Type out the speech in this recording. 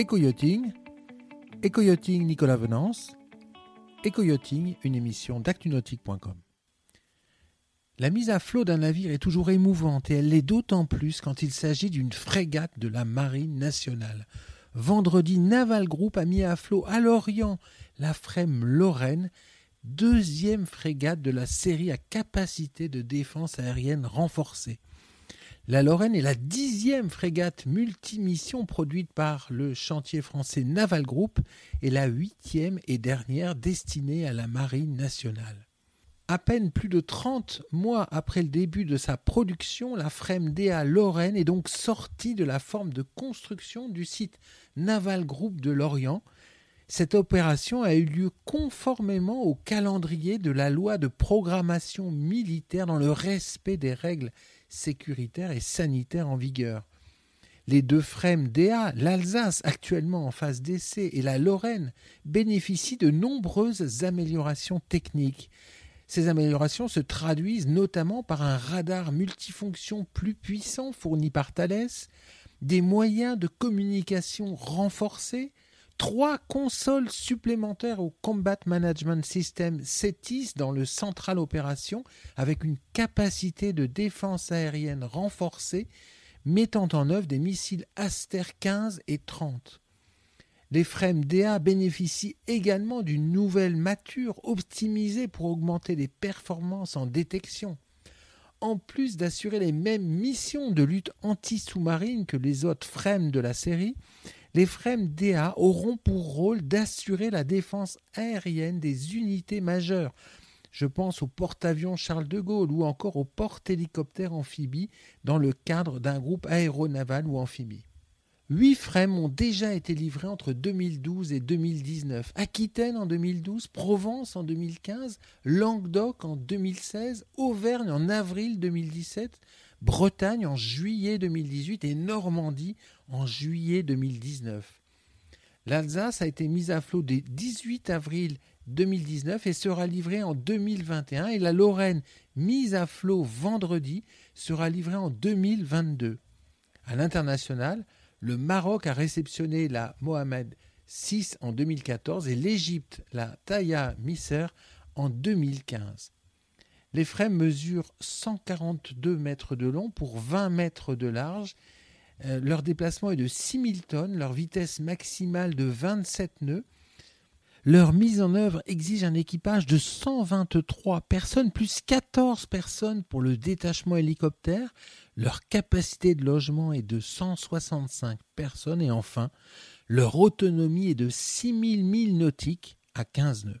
Éco-yachting, Nicolas Venance, une émission d'actunautique.com. La mise à flot d'un navire est toujours émouvante et elle l'est d'autant plus quand il s'agit d'une frégate de la Marine nationale. Vendredi, Naval Group a mis à flot à Lorient la Frème Lorraine, deuxième frégate de la série à capacité de défense aérienne renforcée. La Lorraine est la dixième frégate multimission produite par le chantier français Naval Group et la huitième et dernière destinée à la Marine nationale. À peine plus de 30 mois après le début de sa production, la Frème DA Lorraine est donc sortie de la forme de construction du site Naval Group de Lorient. Cette opération a eu lieu conformément au calendrier de la loi de programmation militaire dans le respect des règles sécuritaires et sanitaires en vigueur. Les deux frêmes DA, l'Alsace actuellement en phase d'essai et la Lorraine, bénéficient de nombreuses améliorations techniques. Ces améliorations se traduisent notamment par un radar multifonction plus puissant fourni par Thales, des moyens de communication renforcés, trois consoles supplémentaires au Combat Management System CETIS dans le Central Opération avec une capacité de défense aérienne renforcée mettant en œuvre des missiles Aster 15 et 30. Les frames DA bénéficient également d'une nouvelle mature optimisée pour augmenter les performances en détection. En plus d'assurer les mêmes missions de lutte anti-sous-marine que les autres frames de la série, les frames DA auront pour rôle d'assurer la défense aérienne des unités majeures. Je pense au porte-avions Charles de Gaulle ou encore au porte-hélicoptère amphibie dans le cadre d'un groupe aéronaval ou amphibie. Huit frames ont déjà été livrés entre 2012 et 2019. Aquitaine en 2012, Provence en 2015, Languedoc en 2016, Auvergne en avril 2017, Bretagne en juillet 2018 et Normandie en juillet 2019. L'Alsace a été mise à flot dès 18 avril 2019 et sera livrée en 2021 et la Lorraine, mise à flot vendredi, sera livrée en 2022. À l'international, le Maroc a réceptionné la Mohamed VI en 2014 et l'Égypte la Taya Misser en 2015. Les frames mesurent 142 mètres de long pour 20 mètres de large. Euh, leur déplacement est de 6000 tonnes, leur vitesse maximale de 27 nœuds. Leur mise en œuvre exige un équipage de 123 personnes plus 14 personnes pour le détachement hélicoptère. Leur capacité de logement est de 165 personnes et enfin, leur autonomie est de 6000 milles nautiques à 15 nœuds.